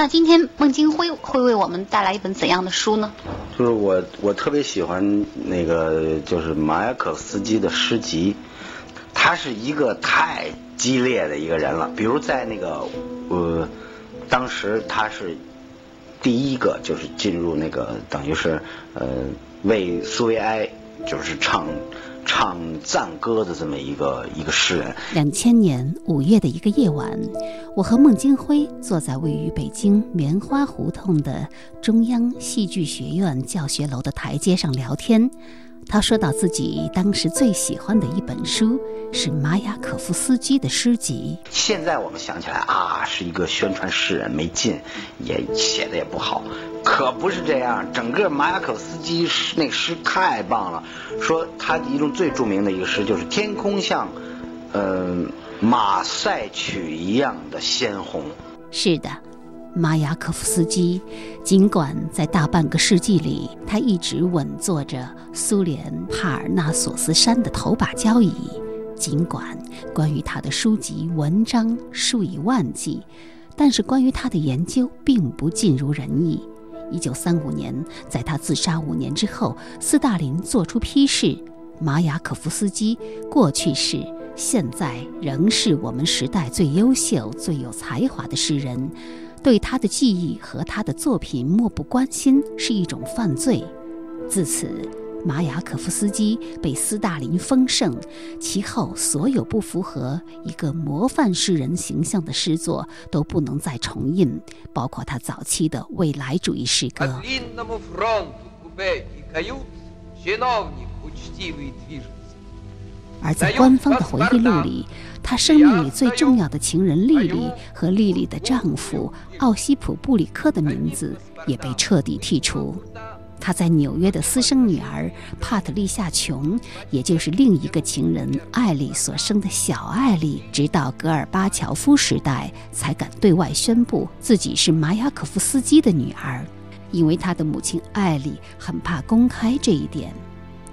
那今天孟京辉会为我们带来一本怎样的书呢？就是我我特别喜欢那个就是马雅可斯基的诗集，他是一个太激烈的一个人了。比如在那个呃，当时他是第一个就是进入那个等于是呃为苏维埃就是唱。唱赞歌的这么一个一个诗人。两千年五月的一个夜晚，我和孟京辉坐在位于北京棉花胡同的中央戏剧学院教学楼的台阶上聊天。他说到自己当时最喜欢的一本书是马雅可夫斯基的诗集。现在我们想起来啊，是一个宣传诗人，没劲，也写的也不好。可不是这样，整个马雅可夫斯基诗那诗太棒了。说他一种最著名的一个诗就是“天空像，呃，马赛曲一样的鲜红”。是的。马雅可夫斯基，尽管在大半个世纪里，他一直稳坐着苏联帕尔纳索斯山的头把交椅，尽管关于他的书籍文章数以万计，但是关于他的研究并不尽如人意。一九三五年，在他自杀五年之后，斯大林作出批示：马雅可夫斯基过去是，现在仍是我们时代最优秀、最有才华的诗人。对他的记忆和他的作品漠不关心是一种犯罪。自此，马雅可夫斯基被斯大林封圣，其后所有不符合一个模范诗人形象的诗作都不能再重印，包括他早期的未来主义诗歌。而在官方的回忆录里，他生命里最重要的情人莉莉和莉莉的丈夫奥西普·布里克的名字也被彻底剔除。他在纽约的私生女儿帕特丽夏·琼，也就是另一个情人艾丽所生的小艾丽，直到戈尔巴乔夫时代才敢对外宣布自己是马雅可夫斯基的女儿，因为他的母亲艾丽很怕公开这一点。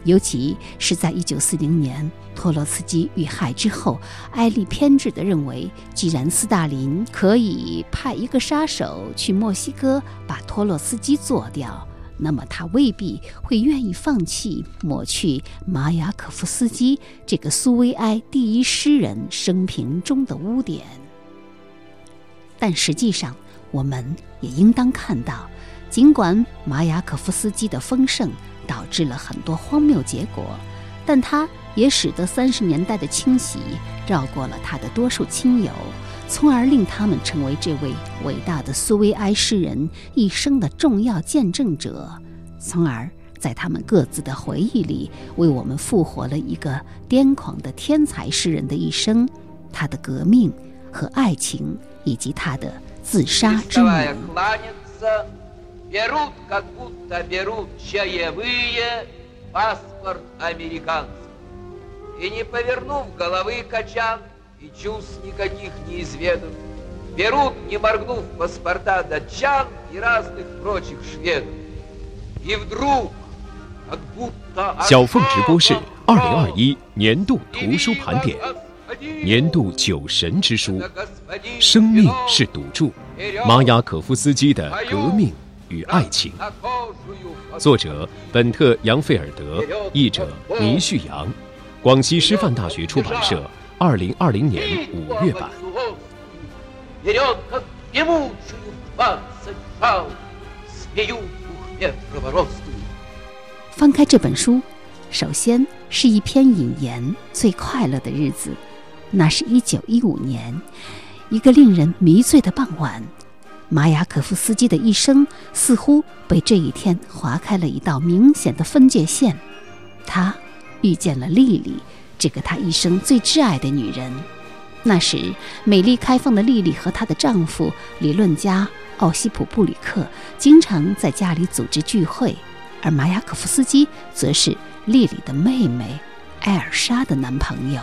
尤其是在1940年托洛茨基遇害之后，艾丽偏执地认为，既然斯大林可以派一个杀手去墨西哥把托洛茨基做掉，那么他未必会愿意放弃抹去马雅可夫斯基这个苏维埃第一诗人生平中的污点。但实际上，我们也应当看到，尽管马雅可夫斯基的丰盛。导致了很多荒谬结果，但他也使得三十年代的清洗绕过了他的多数亲友，从而令他们成为这位伟大的苏维埃诗人一生的重要见证者，从而在他们各自的回忆里为我们复活了一个癫狂的天才诗人的一生，他的革命和爱情，以及他的自杀之门。берут как будто берут чаевые паспорт американцев. И не повернув головы качан, и чувств никаких не изведав, берут, не моргнув паспорта датчан и разных прочих шведов. И вдруг, как будто... 小凤直播室二零二一年度图书盘点，年度九神之书，生命是赌注，马雅可夫斯基的《革命》。 与爱情，作者本特·杨费尔德，译者倪旭阳，广西师范大学出版社，二零二零年五月版。翻开这本书，首先是一篇引言：最快乐的日子，那是一九一五年，一个令人迷醉的傍晚。马雅可夫斯基的一生似乎被这一天划开了一道明显的分界线。他遇见了莉莉，这个他一生最挚爱的女人。那时，美丽开放的莉莉和她的丈夫理论家奥西普·布里克经常在家里组织聚会，而马雅可夫斯基则是莉莉的妹妹艾尔莎的男朋友。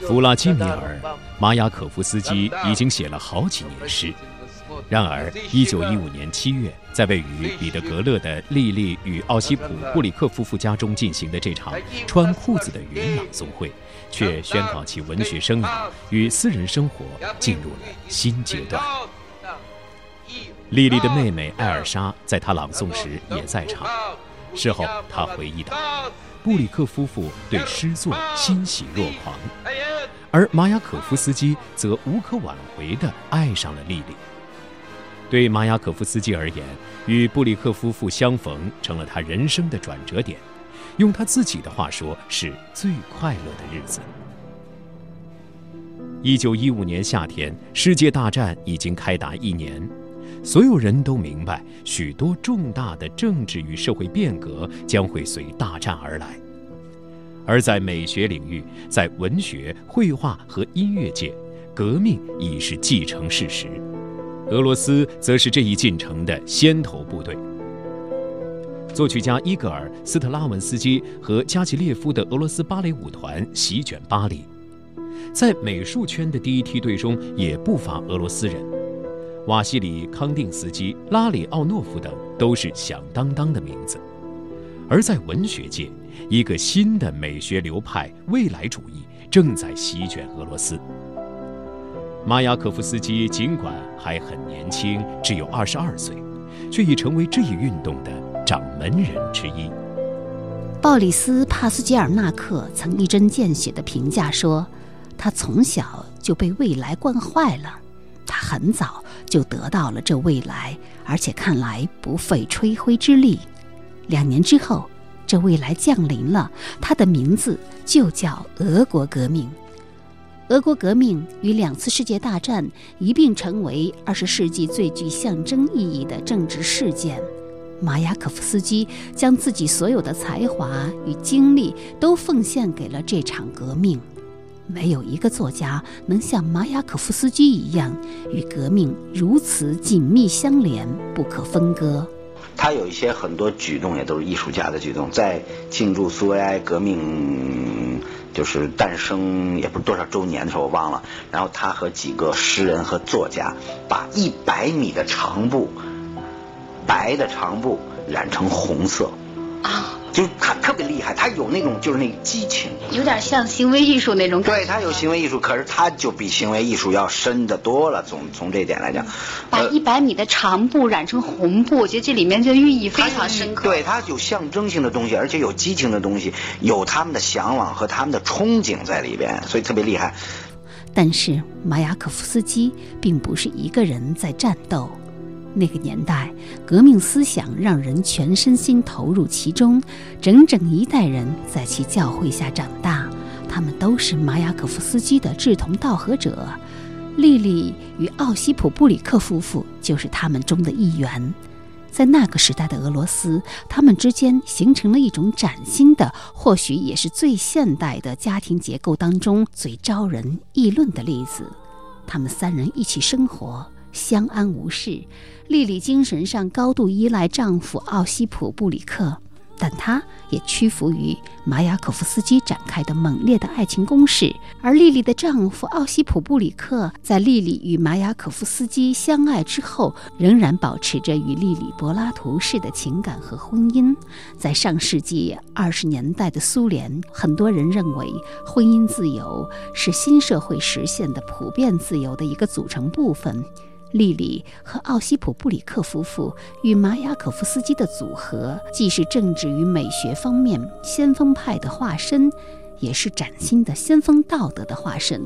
弗拉基米尔·马雅可夫斯基已经写了好几年诗，然而，一九一五年七月，在位于彼得格勒的莉莉与奥西普·布里克夫妇家中进行的这场穿裤子的云朗诵会，却宣告其文学生涯与私人生活进入了新阶段。莉莉的妹妹艾尔莎在她朗诵时也在场。事后，她回忆道：“布里克夫妇对诗作欣喜若狂，而马雅可夫斯基则无可挽回地爱上了莉莉。”对马雅可夫斯基而言，与布里克夫妇相逢成了他人生的转折点。用他自己的话说，是最快乐的日子。一九一五年夏天，世界大战已经开打一年，所有人都明白，许多重大的政治与社会变革将会随大战而来。而在美学领域，在文学、绘画和音乐界，革命已是既成事实。俄罗斯则是这一进程的先头部队。作曲家伊戈尔·斯特拉文斯基和加吉列夫的俄罗斯芭蕾舞团席卷巴黎，在美术圈的第一梯队中也不乏俄罗斯人，瓦西里·康定斯基、拉里奥诺夫等都是响当当的名字。而在文学界，一个新的美学流派——未来主义正在席卷俄罗斯。马雅可夫斯基尽管还很年轻，只有二十二岁，却已成为这一运动的掌门人之一。鲍里斯·帕斯捷尔纳克曾一针见血地评价说：“他从小就被未来惯坏了，他很早就得到了这未来，而且看来不费吹灰之力。两年之后，这未来降临了，他的名字就叫俄国革命。”俄国革命与两次世界大战一并成为二十世纪最具象征意义的政治事件。马雅可夫斯基将自己所有的才华与精力都奉献给了这场革命。没有一个作家能像马雅可夫斯基一样，与革命如此紧密相连、不可分割。他有一些很多举动也都是艺术家的举动，在庆祝苏维埃革命。就是诞生也不是多少周年的时候，我忘了。然后他和几个诗人和作家，把一百米的长布，白的长布染成红色。啊。就是他特别厉害，他有那种就是那个激情，有点像行为艺术那种感觉。对他有行为艺术，可是他就比行为艺术要深得多了。从从这一点来讲，把一百米的长布染成红布，我觉得这里面就寓意非常深刻。对他有象征性的东西，而且有激情的东西，有他们的向往和他们的憧憬在里边，所以特别厉害。但是马雅可夫斯基并不是一个人在战斗。那个年代，革命思想让人全身心投入其中，整整一代人在其教诲下长大，他们都是马雅可夫斯基的志同道合者。莉莉与奥西普·布里克夫妇就是他们中的一员。在那个时代的俄罗斯，他们之间形成了一种崭新的，或许也是最现代的家庭结构当中最招人议论的例子。他们三人一起生活。相安无事，莉莉精神上高度依赖丈夫奥西普·布里克，但她也屈服于马雅可夫斯基展开的猛烈的爱情攻势。而莉莉的丈夫奥西普·布里克在莉莉与马雅可夫斯基相爱之后，仍然保持着与莉莉柏拉图式的情感和婚姻。在上世纪二十年代的苏联，很多人认为婚姻自由是新社会实现的普遍自由的一个组成部分。莉莉和奥西普·布里克夫妇与马雅可夫斯基的组合，既是政治与美学方面先锋派的化身，也是崭新的先锋道德的化身。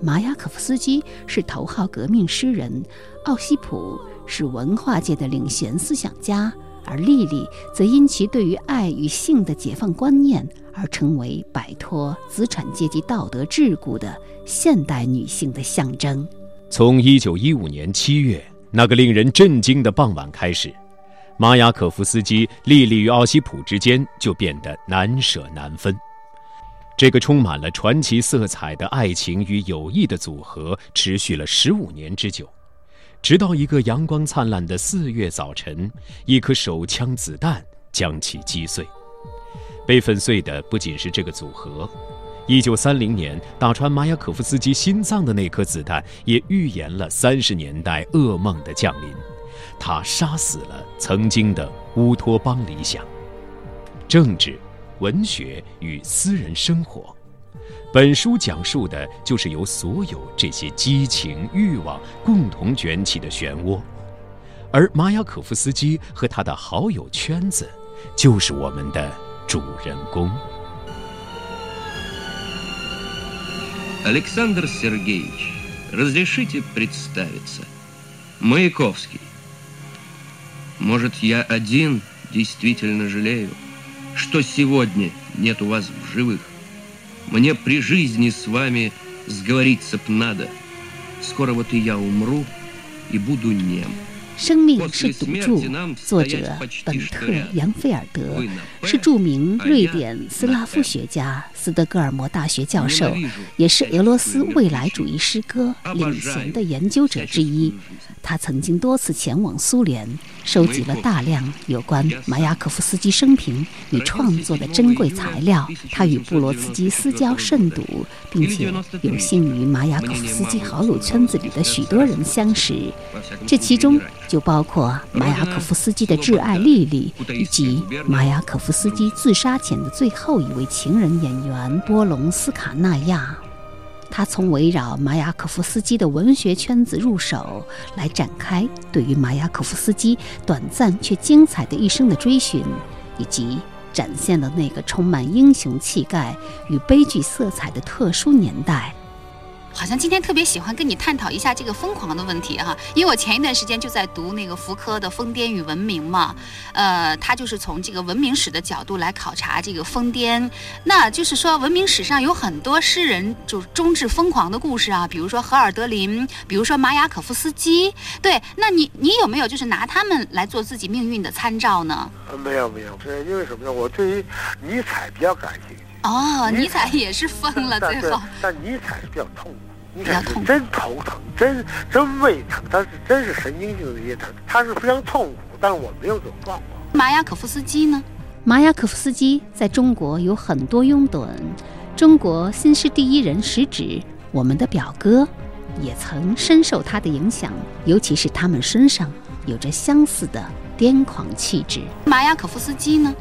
马雅可夫斯基是头号革命诗人，奥西普是文化界的领衔思想家，而莉莉则因其对于爱与性的解放观念而成为摆脱资产阶级道德桎梏的现代女性的象征。从一九一五年七月那个令人震惊的傍晚开始，马雅可夫斯基、莉莉与奥西普之间就变得难舍难分。这个充满了传奇色彩的爱情与友谊的组合持续了十五年之久，直到一个阳光灿烂的四月早晨，一颗手枪子弹将其击碎。被粉碎的不仅是这个组合。一九三零年，打穿马雅可夫斯基心脏的那颗子弹，也预言了三十年代噩梦的降临。他杀死了曾经的乌托邦理想。政治、文学与私人生活，本书讲述的就是由所有这些激情、欲望共同卷起的漩涡，而马雅可夫斯基和他的好友圈子，就是我们的主人公。Александр Сергеевич, разрешите представиться. Маяковский. Может, я один действительно жалею, что сегодня нет у вас в живых. Мне при жизни с вами сговориться б надо. Скоро вот и я умру и буду нем. 生命是赌注。作者本特·杨菲尔德是著名瑞典斯拉夫学家、斯德哥尔摩大学教授，也是俄罗斯未来主义诗歌领衔的研究者之一。他曾经多次前往苏联，收集了大量有关马雅可夫斯基生平与创作的珍贵材料。他与布罗茨基私交甚笃，并且有幸与马雅可夫斯基好友圈子里的许多人相识，这其中。就包括马雅可夫斯基的挚爱莉莉，以及马雅可夫斯基自杀前的最后一位情人演员波隆斯卡纳亚。他从围绕马雅可夫斯基的文学圈子入手，来展开对于马雅可夫斯基短暂却精彩的一生的追寻，以及展现了那个充满英雄气概与悲剧色彩的特殊年代。好像今天特别喜欢跟你探讨一下这个疯狂的问题哈，因为我前一段时间就在读那个福柯的《疯癫与文明》嘛，呃，他就是从这个文明史的角度来考察这个疯癫，那就是说文明史上有很多诗人就终至疯狂的故事啊，比如说荷尔德林，比如说马雅可夫斯基，对，那你你有没有就是拿他们来做自己命运的参照呢？呃，没有没有，是因为什么呢？我对于尼采比较感兴趣。哦，尼采也是疯了，最后。但尼采是比较痛苦，尼采是真头疼，真真胃疼，他是真是神经性的一些疼，他是非常痛苦。但是我没有这种状况。马雅可夫斯基呢？马雅可夫斯基在中国有很多拥趸，中国新诗第一人食指，我们的表哥，也曾深受他的影响，尤其是他们身上有着相似的癫狂气质。马雅可夫斯基呢？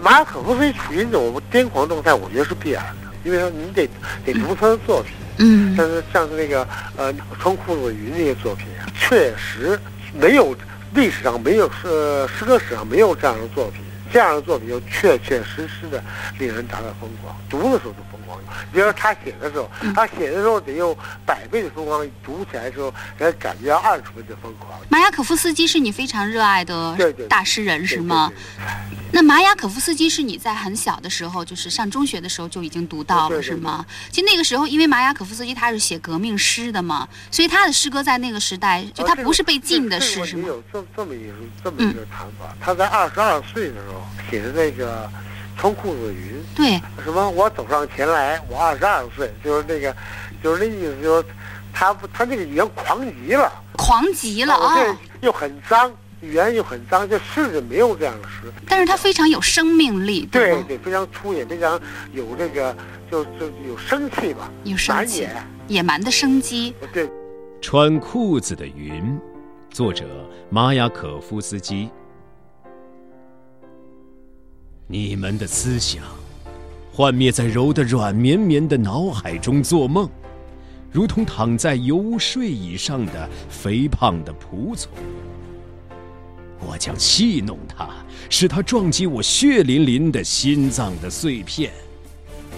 马可夫斯基处于那种癫狂状态，我觉得是必然的，因为说你得得读他的作品，嗯，像是像是那个呃穿裤子云那些作品啊，确实没有历史上没有诗诗歌史上没有这样的作品，这样的作品就确确实实的令人达到疯狂，读的时候就疯狂。比如说他写的时候，他写的时候得用百倍的疯狂，读起来的时候人感觉二十倍的疯狂。马雅可夫斯基是你非常热爱的大诗人是吗？那马雅可夫斯基是你在很小的时候，就是上中学的时候就已经读到了是吗？其实那个时候，因为马雅可夫斯基他是写革命诗的嘛，所以他的诗歌在那个时代就他不是被禁的诗是吗？有这这么一这么一个谈法，他在二十二岁的时候写的那个。穿裤子的云，对，什么？我走上前来，我二十二岁，就是那个，就是那意思，就是他他那个语言狂极了，狂极了啊！又很脏，语言又很脏，这诗人没有这样的诗。但是它非常有生命力，对对，非常粗野，非常有这个，就就有生气吧，有生气，野蛮的生机。对，穿裤子的云，作者玛雅可夫斯基。你们的思想，幻灭在柔的软绵绵的脑海中做梦，如同躺在游睡椅上的肥胖的仆从。我将戏弄他，使他撞击我血淋淋的心脏的碎片。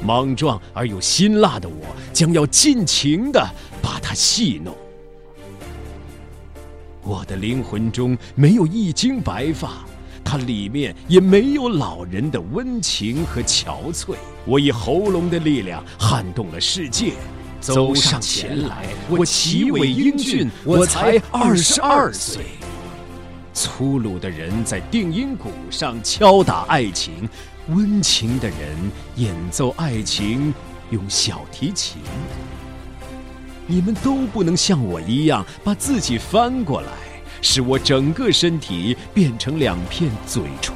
莽撞而又辛辣的我，将要尽情的把他戏弄。我的灵魂中没有一茎白发。它里面也没有老人的温情和憔悴。我以喉咙的力量撼动了世界，走上前来。我奇伟英俊，我才二十二岁。粗鲁的人在定音鼓上敲打爱情，温情的人演奏爱情，用小提琴。你们都不能像我一样把自己翻过来。使我整个身体变成两片嘴唇，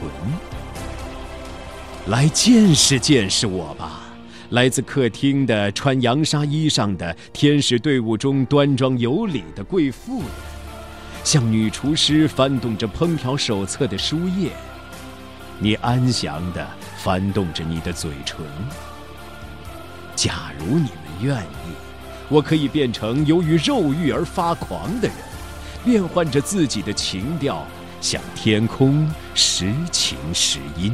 来见识见识我吧，来自客厅的穿洋纱衣裳的天使队伍中端庄有礼的贵妇，像女厨师翻动着烹调手册的书页，你安详地翻动着你的嘴唇。假如你们愿意，我可以变成由于肉欲而发狂的人，变换着自己的情调，向天空时晴时阴。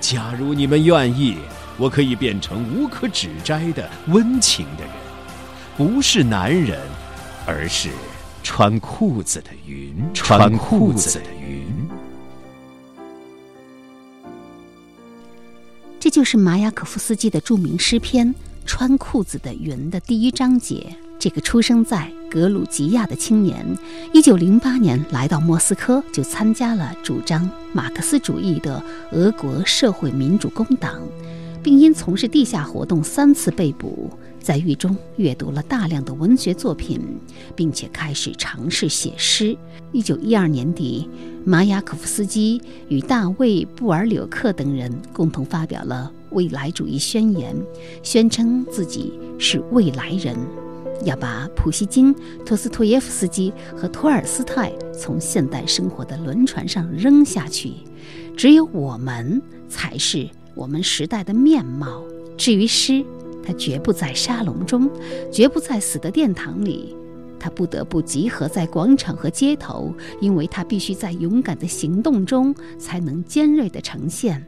假如你们愿意，我可以变成无可指摘的温情的人，不是男人，而是穿裤子的云。穿裤子的云。这就是马雅可夫斯基的著名诗篇《穿裤子的云》的第一章节。这个出生在格鲁吉亚的青年，一九零八年来到莫斯科，就参加了主张马克思主义的俄国社会民主工党，并因从事地下活动三次被捕。在狱中阅读了大量的文学作品，并且开始尝试写诗。一九一二年底，马雅可夫斯基与大卫·布尔柳克等人共同发表了未来主义宣言，宣称自己是未来人，要把普希金、托斯托耶夫斯基和托尔斯泰从现代生活的轮船上扔下去。只有我们才是我们时代的面貌。至于诗，他绝不在沙龙中，绝不在死的殿堂里，他不得不集合在广场和街头，因为他必须在勇敢的行动中才能尖锐地呈现。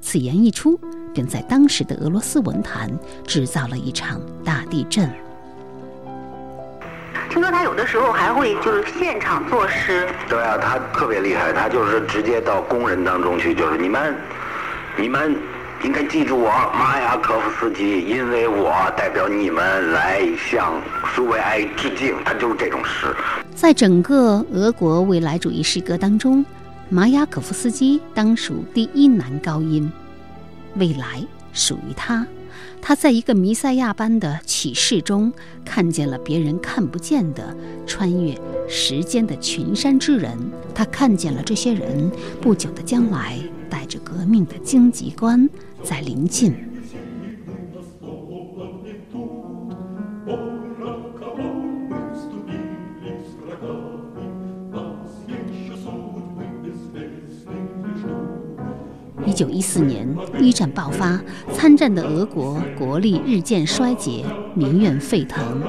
此言一出，便在当时的俄罗斯文坛制造了一场大地震。听说他有的时候还会就是现场作诗。对啊，他特别厉害，他就是直接到工人当中去，就是你们，你们。应该记住我，马雅可夫斯基，因为我代表你们来向苏维埃致敬。他就是这种诗。在整个俄国未来主义诗歌当中，马雅可夫斯基当属第一男高音。未来属于他。他在一个弥赛亚般的启示中，看见了别人看不见的穿越时间的群山之人。他看见了这些人不久的将来带着革命的荆棘冠。在临近。一九一四年，一战爆发，参战的俄国国力日渐衰竭，民怨沸腾。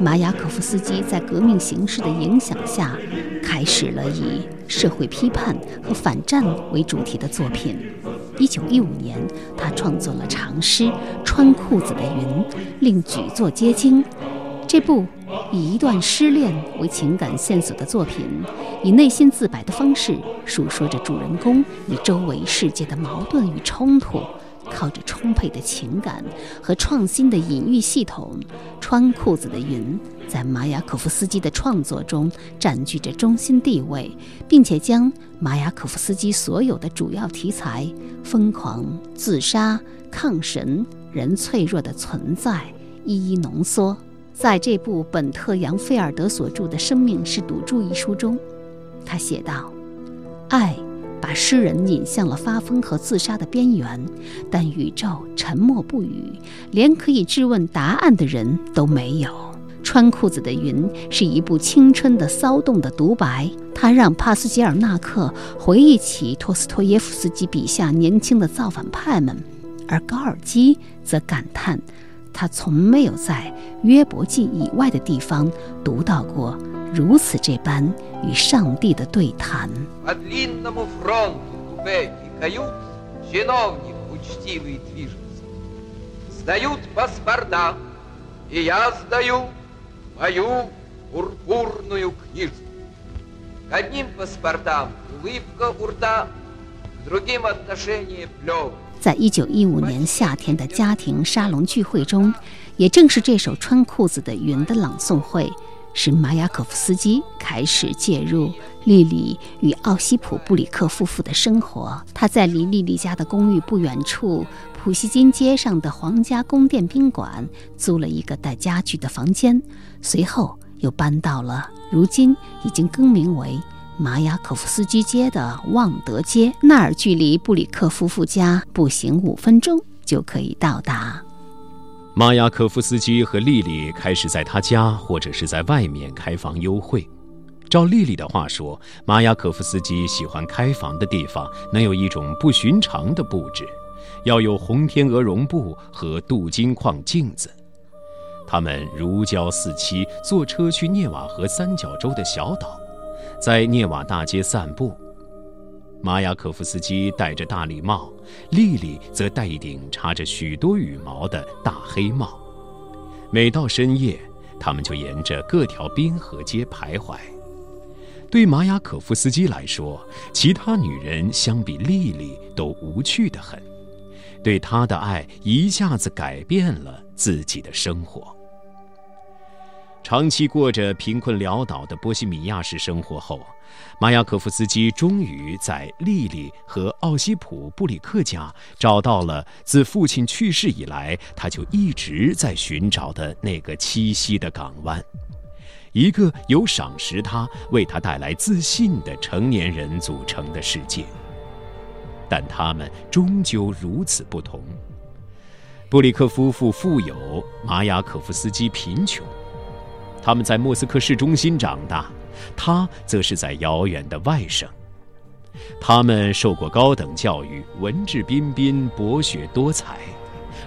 马雅可夫斯基在革命形势的影响下，开始了以社会批判和反战为主题的作品。一九一五年，他创作了长诗《穿裤子的云》，令举座皆惊。这部以一段失恋为情感线索的作品，以内心自白的方式述说着主人公与周围世界的矛盾与冲突。靠着充沛的情感和创新的隐喻系统，《穿裤子的云》在马雅可夫斯基的创作中占据着中心地位，并且将马雅可夫斯基所有的主要题材——疯狂、自杀、抗神、人脆弱的存在——一一浓缩在这部本特扬菲尔德所著的《生命是赌注》一书中。他写道：“爱。”把诗人引向了发疯和自杀的边缘，但宇宙沉默不语，连可以质问答案的人都没有。穿裤子的云是一部青春的骚动的独白，它让帕斯捷尔纳克回忆起托斯托耶夫斯基笔下年轻的造反派们，而高尔基则感叹，他从没有在约伯记以外的地方读到过。如此这般与上帝的对谈。在一九一五年夏天的家庭沙龙聚会中，也正是这首《穿裤子的云》的朗诵会。使马雅可夫斯基开始介入莉莉与奥西普·布里克夫妇的生活。他在离莉莉家的公寓不远处普希金街上的皇家宫殿宾馆租了一个带家具的房间，随后又搬到了如今已经更名为马雅可夫斯基街的旺德街。那儿距离布里克夫妇家步行五分钟。就可以到达。马雅可夫斯基和丽丽开始在他家或者是在外面开房幽会。照丽丽的话说，马雅可夫斯基喜欢开房的地方能有一种不寻常的布置，要有红天鹅绒布和镀金框镜子。他们如胶似漆，坐车去涅瓦河三角洲的小岛，在涅瓦大街散步。马雅可夫斯基戴着大礼帽，莉莉则戴一顶插着许多羽毛的大黑帽。每到深夜，他们就沿着各条滨河街徘徊。对马雅可夫斯基来说，其他女人相比莉莉都无趣得很。对他的爱一下子改变了自己的生活。长期过着贫困潦倒的波西米亚式生活后，马雅可夫斯基终于在莉莉和奥西普·布里克家找到了自父亲去世以来他就一直在寻找的那个栖息的港湾，一个由赏识他、为他带来自信的成年人组成的世界。但他们终究如此不同。布里克夫妇富有，马雅可夫斯基贫穷。他们在莫斯科市中心长大，他则是在遥远的外省。他们受过高等教育，文质彬彬，博学多才，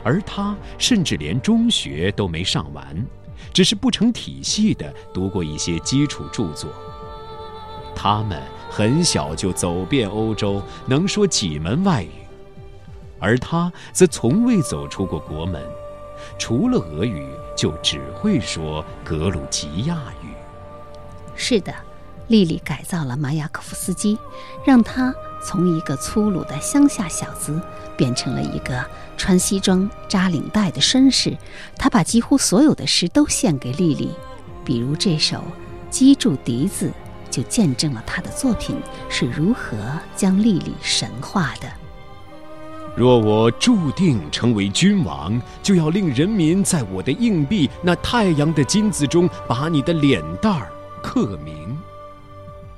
而他甚至连中学都没上完，只是不成体系地读过一些基础著作。他们很小就走遍欧洲，能说几门外语，而他则从未走出过国门。除了俄语，就只会说格鲁吉亚语。是的，丽丽改造了马雅可夫斯基，让他从一个粗鲁的乡下小子变成了一个穿西装扎领带的绅士。他把几乎所有的诗都献给丽丽，比如这首《击筑笛子》，就见证了他的作品是如何将丽丽神化的。若我注定成为君王，就要令人民在我的硬币那太阳的金子中把你的脸蛋儿刻名。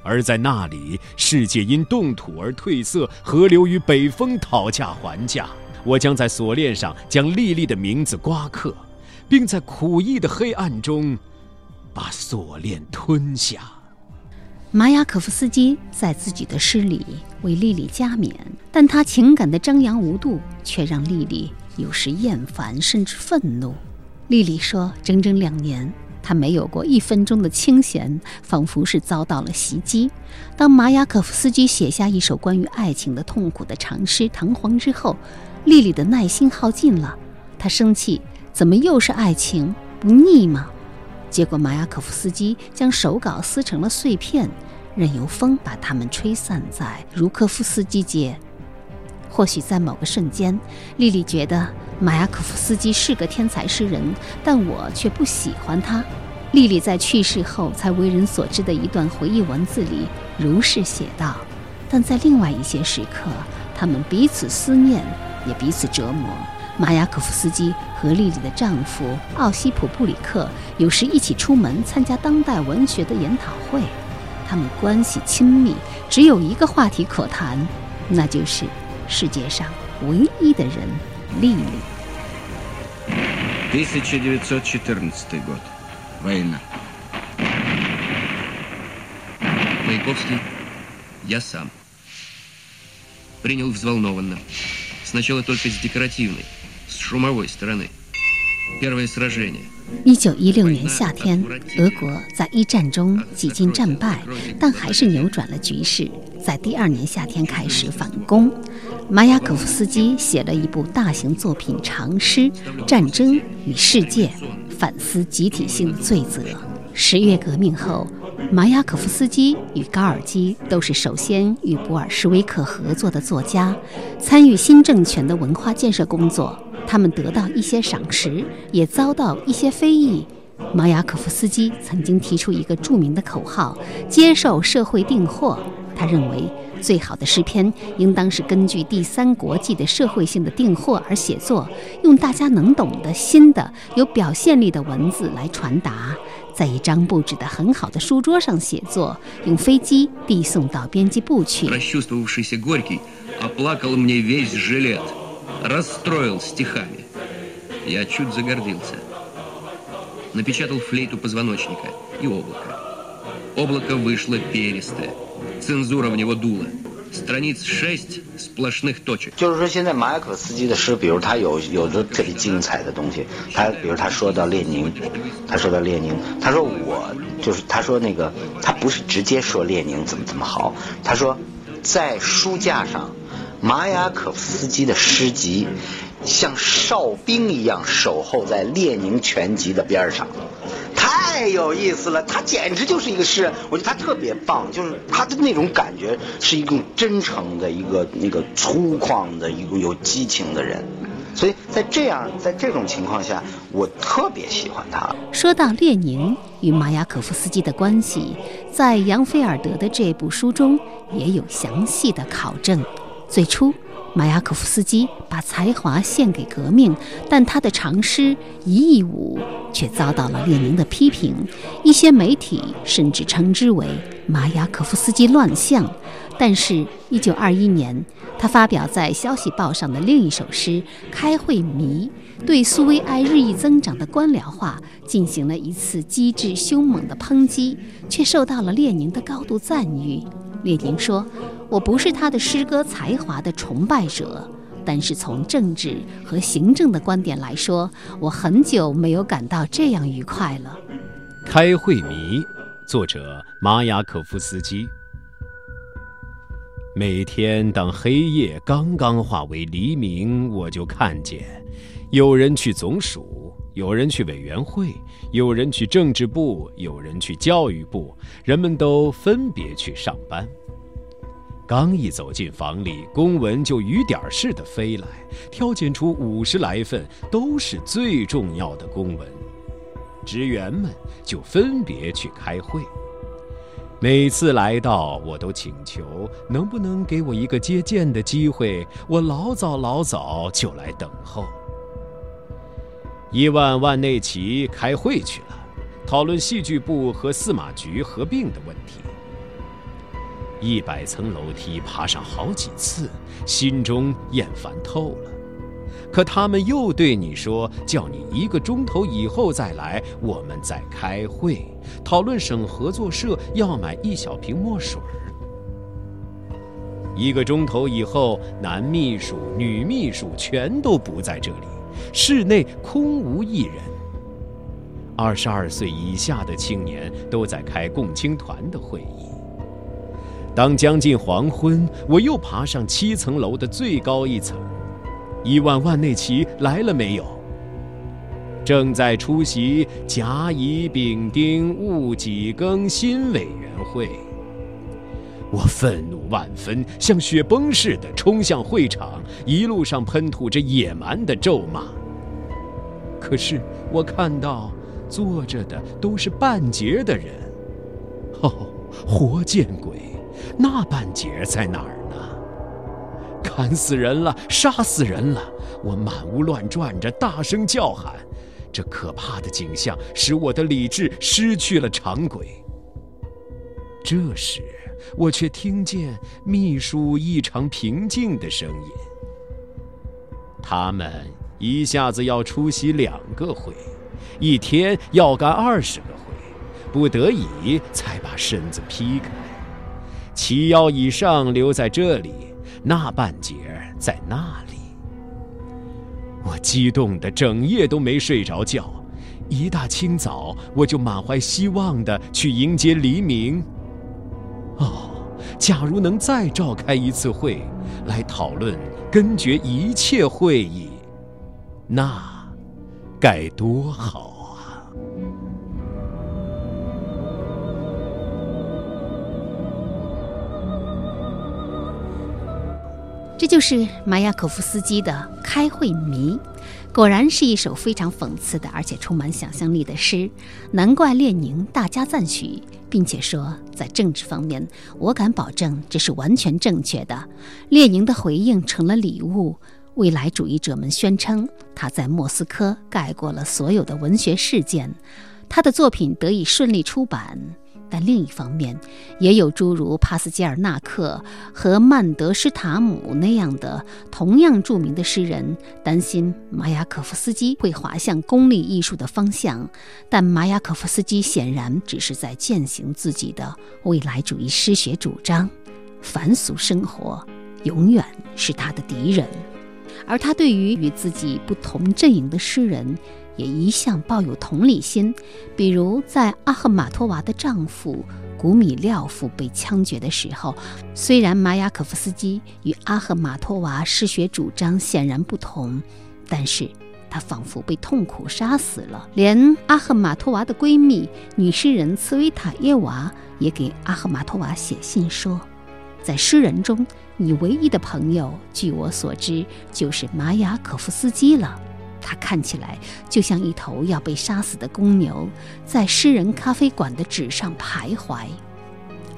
而在那里，世界因冻土而褪色，河流与北风讨价还价。我将在锁链上将丽丽的名字刮刻，并在苦役的黑暗中把锁链吞下。马雅可夫斯基在自己的诗里为丽丽加冕，但他情感的张扬无度却让丽丽有时厌烦甚至愤怒。丽丽说：“整整两年，他没有过一分钟的清闲，仿佛是遭到了袭击。”当马雅可夫斯基写下一首关于爱情的痛苦的长诗《弹簧》之后，丽丽的耐心耗尽了。她生气：“怎么又是爱情？不腻吗？”结果，马雅可夫斯基将手稿撕成了碎片，任由风把它们吹散在茹科夫斯基街。或许在某个瞬间，丽丽觉得马雅可夫斯基是个天才诗人，但我却不喜欢他。丽丽在去世后才为人所知的一段回忆文字里如是写道：“但在另外一些时刻，他们彼此思念，也彼此折磨。”马雅可夫斯基和丽丽的丈夫奥西普·布里克有时一起出门参加当代文学的研讨会，他们关系亲密，只有一个话题可谈，那就是世界上唯一的人——丽丽。1914 год. Война. Маяковский, я сам. Принял взволнованно. Сначала только с декоративной. 一九一六年夏天，俄国在一战中几经战败，但还是扭转了局势，在第二年夏天开始反攻。 马雅可夫斯基写了一部大型作品长诗《战争与世界》，反思集体性的罪责。十月革命后，马雅可夫斯基与高尔基都是首先与布尔什维克合作的作家，参与新政权的文化建设工作。他们得到一些赏识，也遭到一些非议。马雅可夫斯基曾经提出一个著名的口号：“接受社会订货。”他认为，最好的诗篇应当是根据第三国际的社会性的订货而写作，用大家能懂的新的、有表现力的文字来传达，在一张布置得很好的书桌上写作，用飞机递送到编辑部去。 расстроил стихами. Я чуть загордился. Напечатал флейту позвоночника и облако. Облако вышло перистое. Цензура в него дула. страниц шесть сплошных точек。就是说，现在马雅可斯基的诗，比如他有有着特别精彩的东西，他比如他说到列宁，他说到列宁，他说我就是他说那个他不是直接说列宁怎么怎么好，他说在书架上，马雅可夫斯基的诗集像哨兵一样守候在列宁全集的边上。 太有意思了，他简直就是一个诗人，我觉得他特别棒，就是他的那种感觉是一种真诚的一个那个粗犷的一个有激情的人，所以在这样在这种情况下，我特别喜欢他。说到列宁与马雅可夫斯基的关系，在杨菲尔德的这部书中也有详细的考证。最初。马雅可夫斯基把才华献给革命，但他的长诗《一亿五》却遭到了列宁的批评。一些媒体甚至称之为马雅可夫斯基乱象。但是，1921年，他发表在《消息报》上的另一首诗《开会迷》，对苏维埃日益增长的官僚化进行了一次机智凶猛的抨击，却受到了列宁的高度赞誉。列宁说。我不是他的诗歌才华的崇拜者，但是从政治和行政的观点来说，我很久没有感到这样愉快了。开会迷，作者马雅可夫斯基。每天当黑夜刚刚化为黎明，我就看见，有人去总署，有人去委员会，有人去政治部，有人去教育部，人们都分别去上班。刚一走进房里，公文就雨点似的飞来，挑拣出五十来份，都是最重要的公文。职员们就分别去开会。每次来到，我都请求能不能给我一个接见的机会，我老早老早就来等候。伊万万内奇开会去了，讨论戏剧部和司马局合并的问题。一百层楼梯爬上好几次，心中厌烦透了。可他们又对你说，叫你一个钟头以后再来，我们在开会，讨论省合作社要买一小瓶墨水。一个钟头以后，男秘书、女秘书全都不在这里，室内空无一人。二十二岁以下的青年都在开共青团的会议。当将近黄昏，我又爬上七层楼的最高一层。伊万万内奇来了没有？正在出席甲乙丙丁戊己庚辛委员会。我愤怒万分，像雪崩似的冲向会场，一路上喷吐着野蛮的咒骂。可是我看到坐着的都是半截的人。哦，活见鬼！那半截在哪儿呢？砍死人了，杀死人了！我满屋乱转着，大声叫喊。这可怕的景象使我的理智失去了常轨。这时，我却听见秘书异常平静的声音：他们一下子要出席两个会，一天要干二十个会，不得已才把身子劈开。齐腰以上留在这里，那半截在那里。我激动的整夜都没睡着觉，一大清早我就满怀希望的去迎接黎明。哦，假如能再召开一次会，来讨论根绝一切会议，那该多好！这就是马雅可夫斯基的《开会迷》，果然是一首非常讽刺的，而且充满想象力的诗。难怪列宁大加赞许，并且说，在政治方面，我敢保证这是完全正确的。列宁的回应成了礼物。未来主义者们宣称，他在莫斯科盖过了所有的文学事件，他的作品得以顺利出版。但另一方面，也有诸如帕斯捷尔纳克和曼德施塔姆那样的同样著名的诗人，担心马雅可夫斯基会滑向功利艺术的方向。但马雅可夫斯基显然只是在践行自己的未来主义诗学主张，凡俗生活永远是他的敌人，而他对于与自己不同阵营的诗人。也一向抱有同理心，比如在阿赫马托娃的丈夫古米廖夫被枪决的时候，虽然马雅可夫斯基与阿赫马托娃诗学主张显然不同，但是他仿佛被痛苦杀死了。连阿赫马托娃的闺蜜女诗人茨维塔耶娃也给阿赫马托娃写信说，在诗人中，你唯一的朋友，据我所知，就是马雅可夫斯基了。他看起来就像一头要被杀死的公牛，在诗人咖啡馆的纸上徘徊。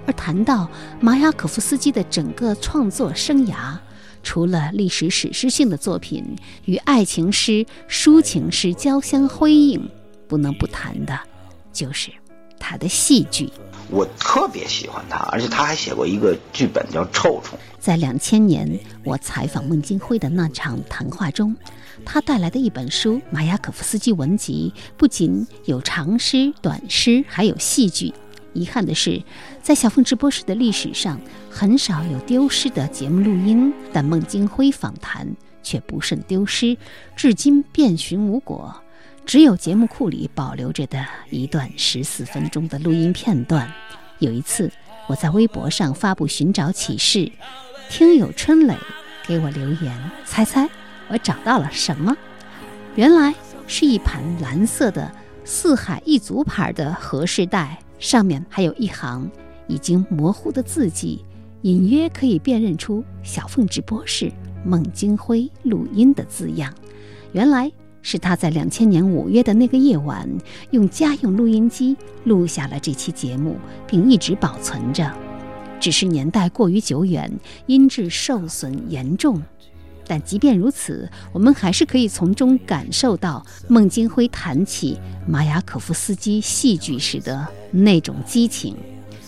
而谈到马雅可夫斯基的整个创作生涯，除了历史史诗性的作品与爱情诗、抒情诗交相辉映，不能不谈的，就是他的戏剧。我特别喜欢他，而且他还写过一个剧本叫《臭虫》。在两千年，我采访孟京辉的那场谈话中。他带来的一本书《马雅可夫斯基文集》不仅有长诗、短诗，还有戏剧。遗憾的是，在小凤直播室的历史上，很少有丢失的节目录音。但孟京辉访谈却不慎丢失，至今遍寻无果。只有节目库里保留着的一段十四分钟的录音片段。有一次，我在微博上发布寻找启事，听友春磊给我留言，猜猜。我找到了什么？原来是一盘蓝色的四海一族牌的和氏带，上面还有一行已经模糊的字迹，隐约可以辨认出小凤直播室孟京辉录音的字样。原来是他在两千年五月的那个夜晚，用家用录音机录下了这期节目，并一直保存着。只是年代过于久远，音质受损严重。但即便如此，我们还是可以从中感受到孟京辉谈起马雅可夫斯基戏剧时的那种激情。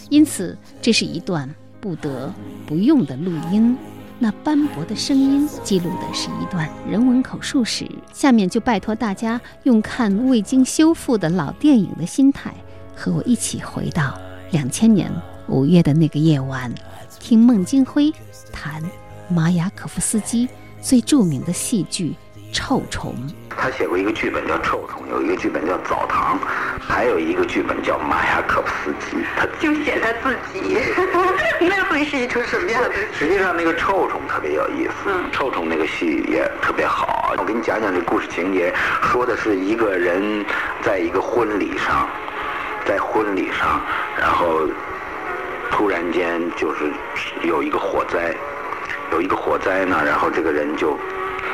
因此，这是一段不得不用的录音。那斑驳的声音记录的是一段人文口述史。下面就拜托大家用看未经修复的老电影的心态，和我一起回到两千年五月的那个夜晚，听孟京辉谈马雅可夫斯基。最著名的戏剧《臭虫》，他写过一个剧本叫《臭虫》，有一个剧本叫《澡堂》，还有一个剧本叫《马雅可夫斯基》。他就写他自己，那会是一出什么样的？实际上，那个《臭虫》特别有意思，《臭虫》那个戏也特别好。我给你讲讲这故事情节，说的是一个人在一个婚礼上，在婚礼上，然后突然间就是有一个火灾。有一个火灾呢，然后这个人就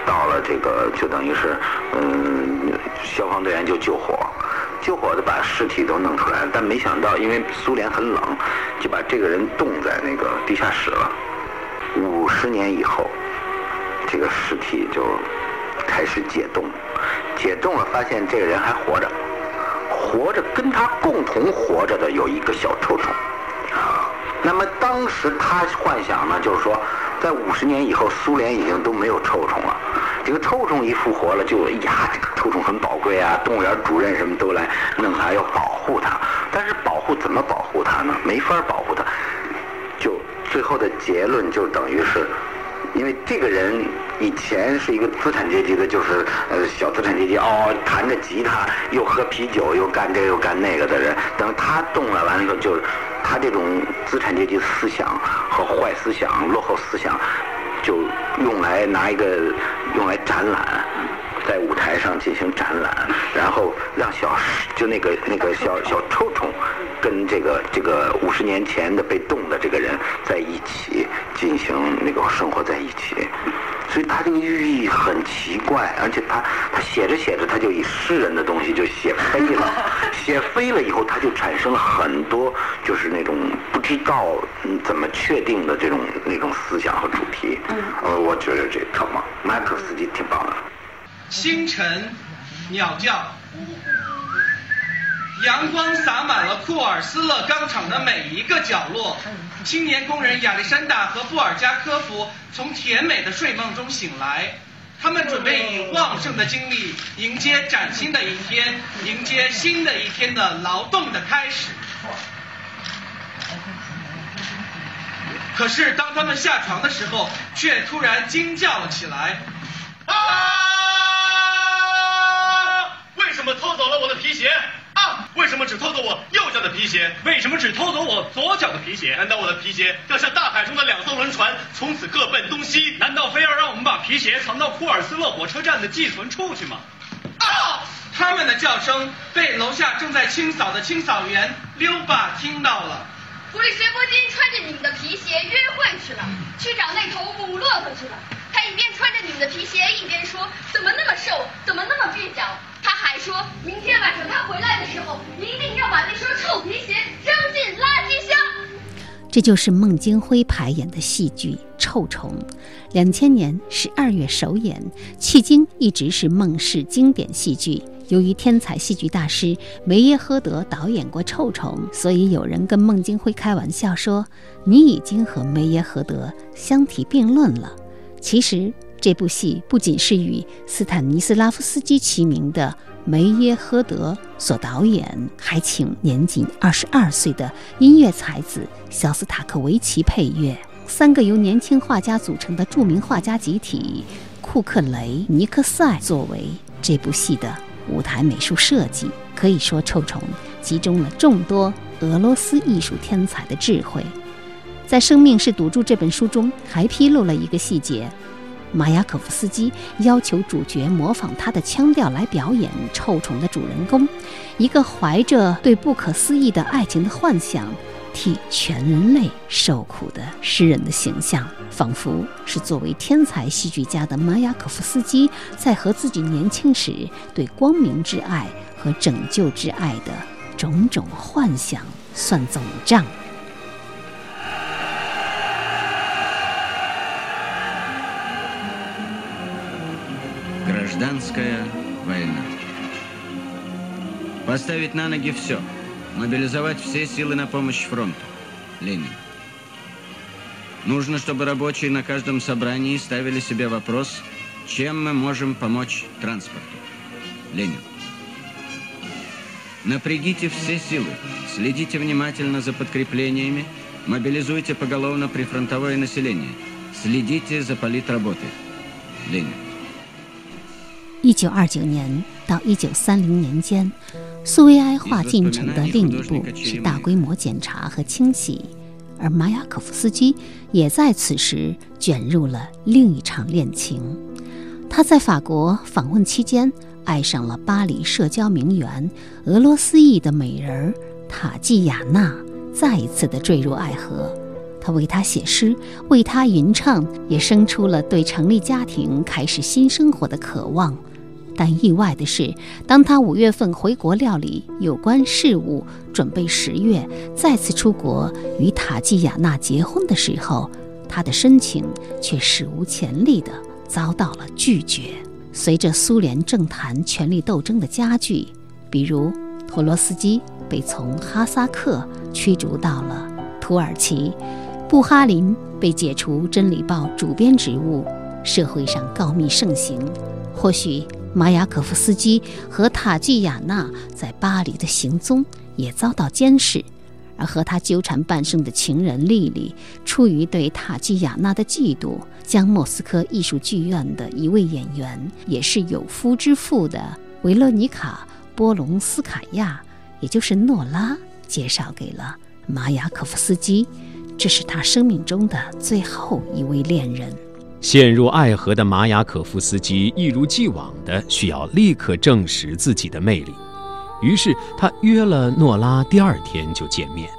到了这个，就等于是，嗯，消防队员就救火，救火的把尸体都弄出来，但没想到，因为苏联很冷，就把这个人冻在那个地下室了。五十年以后，这个尸体就开始解冻，解冻了，发现这个人还活着，活着跟他共同活着的有一个小臭虫。那么当时他幻想呢，就是说。在五十年以后，苏联已经都没有臭虫了。这个臭虫一复活了，就哎呀，这个臭虫很宝贵啊！动物园主任什么都来弄它，要保护它。但是保护怎么保护它呢？没法保护它。就最后的结论就等于是，因为这个人以前是一个资产阶级的，就是呃小资产阶级哦，弹着吉他又喝啤酒又干这又干那个的人，等他动了完了之后就。他这种资产阶级思想和坏思想、落后思想，就用来拿一个用来展览，在舞台上进行展览，然后让小就那个那个小小臭虫跟这个这个五十年前的被冻的这个人在一起进行那个生活在一起。所以他这个寓意很奇怪，而且他他写着写着，他就以诗人的东西就写飞了，写飞了以后，他就产生了很多就是那种不知道怎么确定的这种那种思想和主题。呃，我觉得这特棒，麦克斯基挺棒的。清晨，鸟叫，阳光洒满了库尔斯勒钢厂的每一个角落。青年工人亚历山大和布尔加科夫从甜美的睡梦中醒来，他们准备以旺盛的精力迎接崭新的一天，迎接新的一天的劳动的开始。可是当他们下床的时候，却突然惊叫了起来。啊！为什么偷走了我的皮鞋？啊！偷走我右脚的皮鞋？为什么只偷走我左脚的皮鞋？难道我的皮鞋要像大海中的两艘轮船，从此各奔东西？难道非要让我们把皮鞋藏到库尔斯勒火车站的寄存处去吗？啊！他们的叫声被楼下正在清扫的清扫员溜巴听到了。普里什波金穿着你们的皮鞋约会去了，去找那头母骆驼去了。他一边穿着你们的皮鞋，一边说：“怎么那么瘦？怎么那么蹩脚？”他还说明天晚上他回来的时候，一定要把那双臭皮鞋扔进垃圾箱。这就是孟京辉排演的戏剧《臭虫》，两千年十二月首演。迄今一直是孟氏经典戏剧。由于天才戏剧大师梅耶赫德导演过《臭虫》，所以有人跟孟京辉开玩笑说：“你已经和梅耶赫德相提并论了。”其实，这部戏不仅是与斯坦尼斯拉夫斯基齐名的梅耶赫德所导演，还请年仅二十二岁的音乐才子肖斯塔科维奇配乐。三个由年轻画家组成的著名画家集体库克雷尼克塞作为这部戏的舞台美术设计，可以说《臭虫》集中了众多俄罗斯艺术天才的智慧。在《生命是赌注》这本书中，还披露了一个细节：马雅可夫斯基要求主角模仿他的腔调来表演臭虫的主人公，一个怀着对不可思议的爱情的幻想，替全人类受苦的诗人的形象，仿佛是作为天才戏剧家的马雅可夫斯基在和自己年轻时对光明之爱和拯救之爱的种种幻想算总账。Гражданская война. Поставить на ноги все. Мобилизовать все силы на помощь фронту. Ленин. Нужно, чтобы рабочие на каждом собрании ставили себе вопрос, чем мы можем помочь транспорту. Ленин. Напрягите все силы, следите внимательно за подкреплениями, мобилизуйте поголовно прифронтовое население, следите за политработой. Ленин. 一九二九年到一九三零年间，苏维埃化进程的另一步是大规模检查和清洗，而马雅可夫斯基也在此时卷入了另一场恋情。他在法国访问期间，爱上了巴黎社交名媛、俄罗斯裔的美人塔季亚娜，再一次的坠入爱河。他为她写诗，为她吟唱，也生出了对成立家庭、开始新生活的渴望。但意外的是，当他五月份回国料理有关事务，准备十月再次出国与塔季亚娜结婚的时候，他的申请却史无前例地遭到了拒绝。随着苏联政坛权力斗争的加剧，比如托洛斯基被从哈萨克驱逐到了土耳其，布哈林被解除《真理报》主编职务，社会上告密盛行，或许。马雅可夫斯基和塔季亚娜在巴黎的行踪也遭到监视，而和他纠缠半生的情人丽丽，出于对塔季亚娜的嫉妒，将莫斯科艺术剧院的一位演员，也是有夫之妇的维罗妮卡·波隆斯卡娅，也就是诺拉，介绍给了马雅可夫斯基，这是他生命中的最后一位恋人。陷入爱河的马雅可夫斯基一如既往的需要立刻证实自己的魅力，于是他约了诺拉第二天就见面。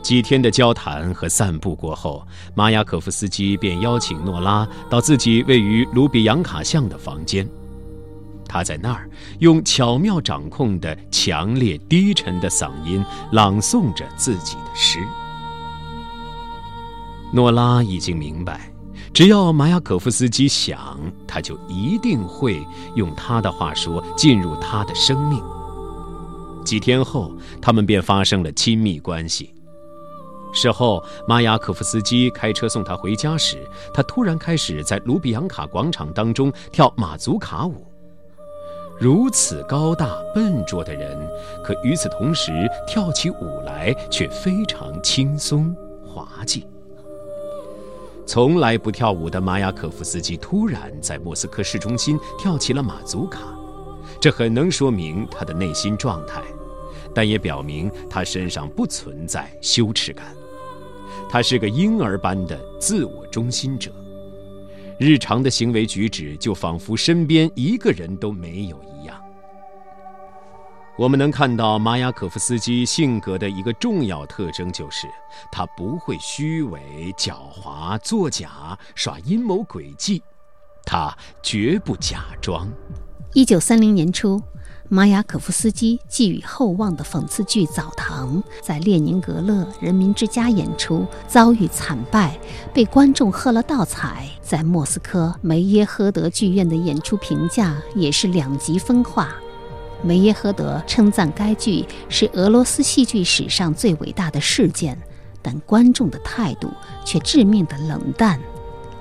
几天的交谈和散步过后，马雅可夫斯基便邀请诺拉到自己位于卢比扬卡巷的房间。他在那儿用巧妙掌控的强烈低沉的嗓音朗诵着自己的诗。诺拉已经明白。只要马雅可夫斯基想，他就一定会用他的话说进入他的生命。几天后，他们便发生了亲密关系。事后，马雅可夫斯基开车送他回家时，他突然开始在卢比扬卡广场当中跳马祖卡舞。如此高大笨拙的人，可与此同时跳起舞来却非常轻松滑稽。从来不跳舞的马雅可夫斯基突然在莫斯科市中心跳起了马祖卡，这很能说明他的内心状态，但也表明他身上不存在羞耻感。他是个婴儿般的自我中心者，日常的行为举止就仿佛身边一个人都没有。我们能看到马雅可夫斯基性格的一个重要特征，就是他不会虚伪、狡猾、作假、耍阴谋诡计，他绝不假装。一九三零年初。马雅可夫斯基寄予厚望的讽刺剧《澡堂》在列宁格勒人民之家演出，遭遇惨败，被观众喝了倒彩。在莫斯科梅耶赫德剧院的演出评价也是两极分化。梅耶赫德称赞该剧是俄罗斯戏剧史上最伟大的事件，但观众的态度却致命的冷淡。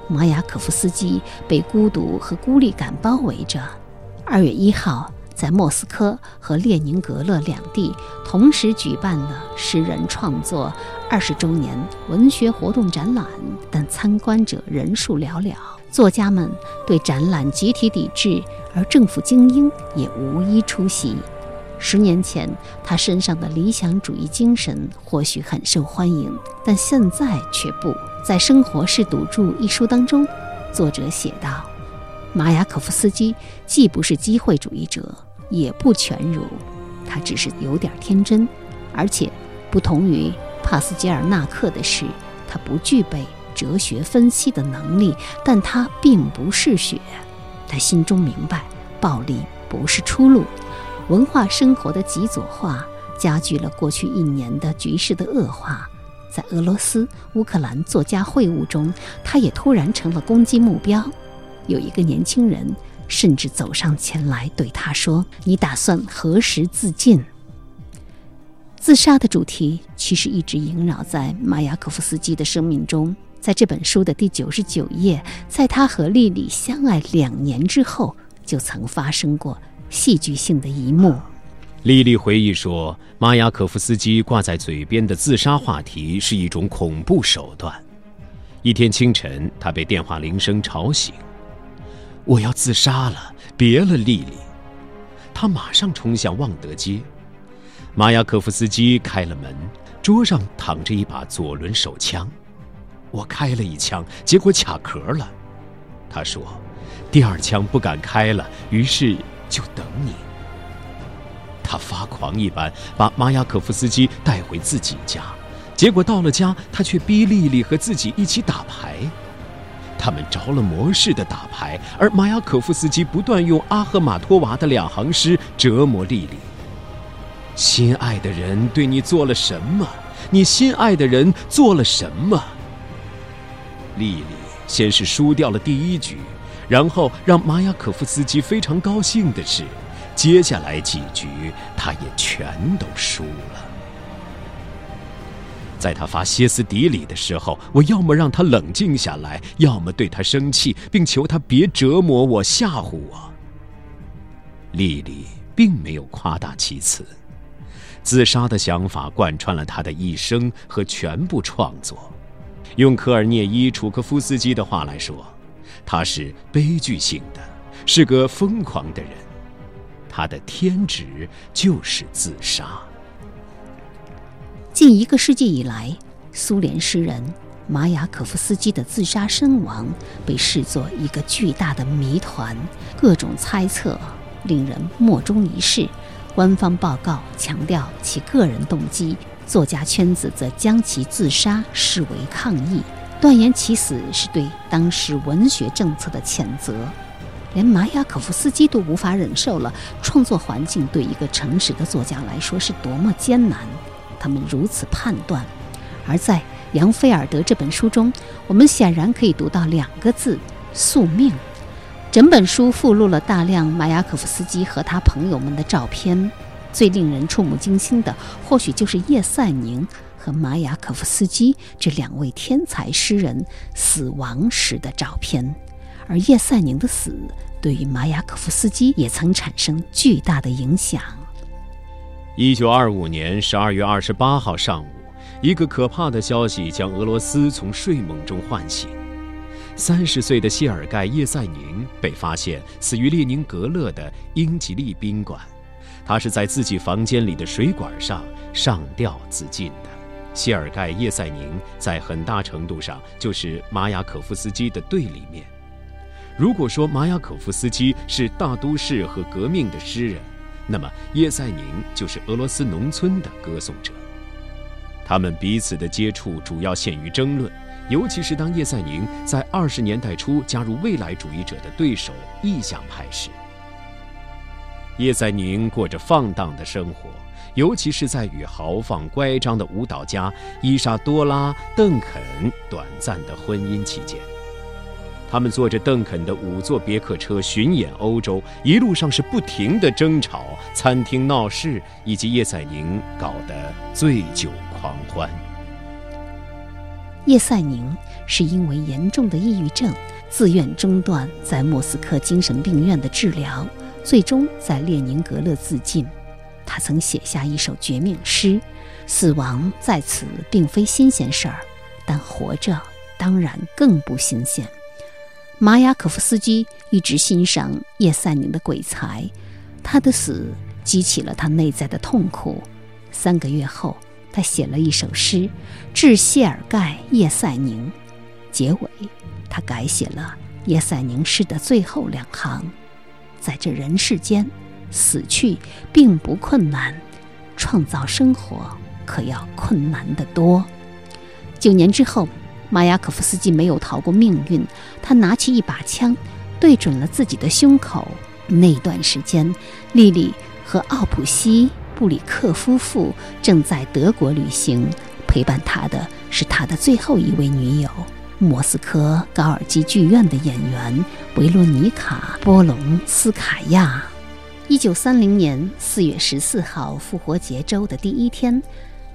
马雅可夫斯基被孤独和孤立感包围着。二月一号。在莫斯科和列宁格勒两地同时举办了诗人创作二十周年文学活动展览，但参观者人数寥寥。作家们对展览集体抵制，而政府精英也无一出席。十年前，他身上的理想主义精神或许很受欢迎，但现在却不在《生活是赌注》一书当中，作者写道：“马雅可夫斯基既不是机会主义者。”也不全如，他只是有点天真，而且不同于帕斯捷尔纳克的是，他不具备哲学分析的能力，但他并不嗜血。他心中明白，暴力不是出路。文化生活的极左化加剧了过去一年的局势的恶化。在俄罗斯、乌克兰作家会晤中，他也突然成了攻击目标。有一个年轻人。甚至走上前来对他说：“你打算何时自尽？”自杀的主题其实一直萦绕在马雅可夫斯基的生命中。在这本书的第九十九页，在他和丽丽相爱两年之后，就曾发生过戏剧性的一幕。丽丽回忆说：“马雅可夫斯基挂在嘴边的自杀话题是一种恐怖手段。”一天清晨，他被电话铃声吵醒。我要自杀了，别了，丽丽。他马上冲向旺德街。马雅可夫斯基开了门，桌上躺着一把左轮手枪。我开了一枪，结果卡壳了。他说：“第二枪不敢开了，于是就等你。”他发狂一般把马雅可夫斯基带回自己家，结果到了家，他却逼丽丽和自己一起打牌。他们着了魔似的打牌，而马雅可夫斯基不断用阿赫玛托娃的两行诗折磨丽丽。心爱的人对你做了什么？你心爱的人做了什么？丽丽先是输掉了第一局，然后让马雅可夫斯基非常高兴的是，接下来几局他也全都输了。在他发歇斯底里的时候，我要么让他冷静下来，要么对他生气，并求他别折磨我、吓唬我。丽丽并没有夸大其词，自杀的想法贯穿了他的一生和全部创作。用科尔涅伊·楚科夫斯基的话来说，他是悲剧性的，是个疯狂的人，他的天职就是自杀。近一个世纪以来，苏联诗人马雅可夫斯基的自杀身亡被视作一个巨大的谜团，各种猜测令人莫衷一是。官方报告强调其个人动机，作家圈子则将其自杀视为抗议，断言其死是对当时文学政策的谴责。连马雅可夫斯基都无法忍受了，创作环境对一个诚实的作家来说是多么艰难。他们如此判断，而在杨菲尔德这本书中，我们显然可以读到两个字：宿命。整本书附录了大量马雅可夫斯基和他朋友们的照片。最令人触目惊心的，或许就是叶赛宁和马雅可夫斯基这两位天才诗人死亡时的照片。而叶赛宁的死，对于马雅可夫斯基也曾产生巨大的影响。一九二五年十二月二十八号上午，一个可怕的消息将俄罗斯从睡梦中唤醒。三十岁的谢尔盖·叶赛宁被发现死于列宁格勒的英吉利宾馆，他是在自己房间里的水管上上吊自尽的。谢尔盖·叶赛宁在很大程度上就是马雅可夫斯基的对立面。如果说马雅可夫斯基是大都市和革命的诗人，那么叶赛宁就是俄罗斯农村的歌颂者。他们彼此的接触主要限于争论。尤其是当叶赛宁在二十年代初加入未来主义者的对手意象派时，叶赛宁过着放荡的生活，尤其是在与豪放乖张的舞蹈家伊莎多拉·邓肯短暂的婚姻期间。他们坐着邓肯的五座别克车巡演欧洲，一路上是不停的争吵、餐厅闹事，以及叶赛宁搞得醉酒狂欢。叶赛宁是因为严重的抑郁症，自愿中断在莫斯科精神病院的治疗，最终在列宁格勒自尽。他曾写下一首绝命诗：“死亡在此并非新鲜事儿，但活着当然更不新鲜。”马雅可夫斯基一直欣赏叶赛宁的鬼才，他的死激起了他内在的痛苦。三个月后。他写了一首诗《致谢尔盖·叶赛宁》，结尾他改写了叶赛宁诗的最后两行：“在这人世间，死去并不困难，创造生活可要困难得多。”九年之后，马雅可夫斯基没有逃过命运，他拿起一把枪，对准了自己的胸口。那段时间，莉莉和奥普西。布里克夫妇正在德国旅行，陪伴他的是他的最后一位女友——莫斯科高尔基剧院的演员维罗妮卡·波隆斯卡娅。一九三零年四月十四号，复活节周的第一天，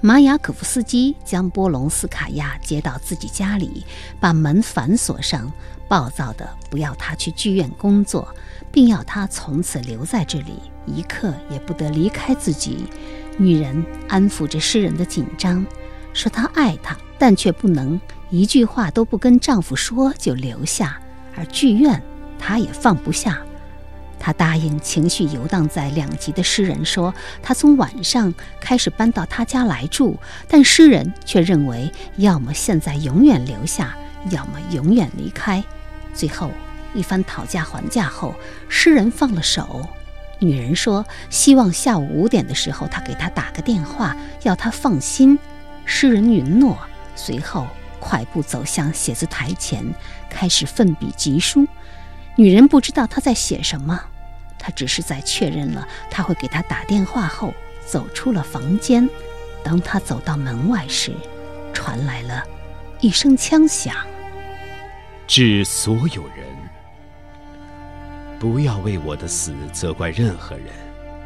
马雅可夫斯基将波隆斯卡娅接到自己家里，把门反锁上，暴躁地不要她去剧院工作，并要她从此留在这里。一刻也不得离开自己。女人安抚着诗人的紧张，说她爱他，但却不能一句话都不跟丈夫说就留下。而剧院，她也放不下。她答应情绪游荡在两极的诗人说，她从晚上开始搬到他家来住，但诗人却认为要么现在永远留下，要么永远离开。最后一番讨价还价后，诗人放了手。女人说：“希望下午五点的时候，他给她打个电话，要她放心。”诗人允诺，随后快步走向写字台前，开始奋笔疾书。女人不知道他在写什么，他只是在确认了他会给他打电话后，走出了房间。当他走到门外时，传来了一声枪响。致所有人。不要为我的死责怪任何人，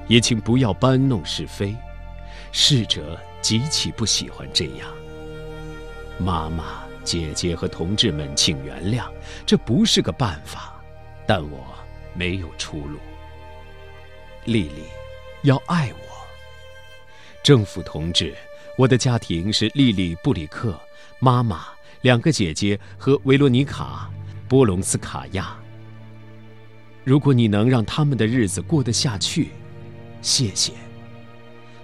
也请不要搬弄是非。逝者极其不喜欢这样。妈妈、姐姐和同志们，请原谅，这不是个办法，但我没有出路。丽丽，要爱我。政府同志，我的家庭是丽丽·布里克、妈妈、两个姐姐和维罗妮卡·波隆斯卡娅。如果你能让他们的日子过得下去，谢谢。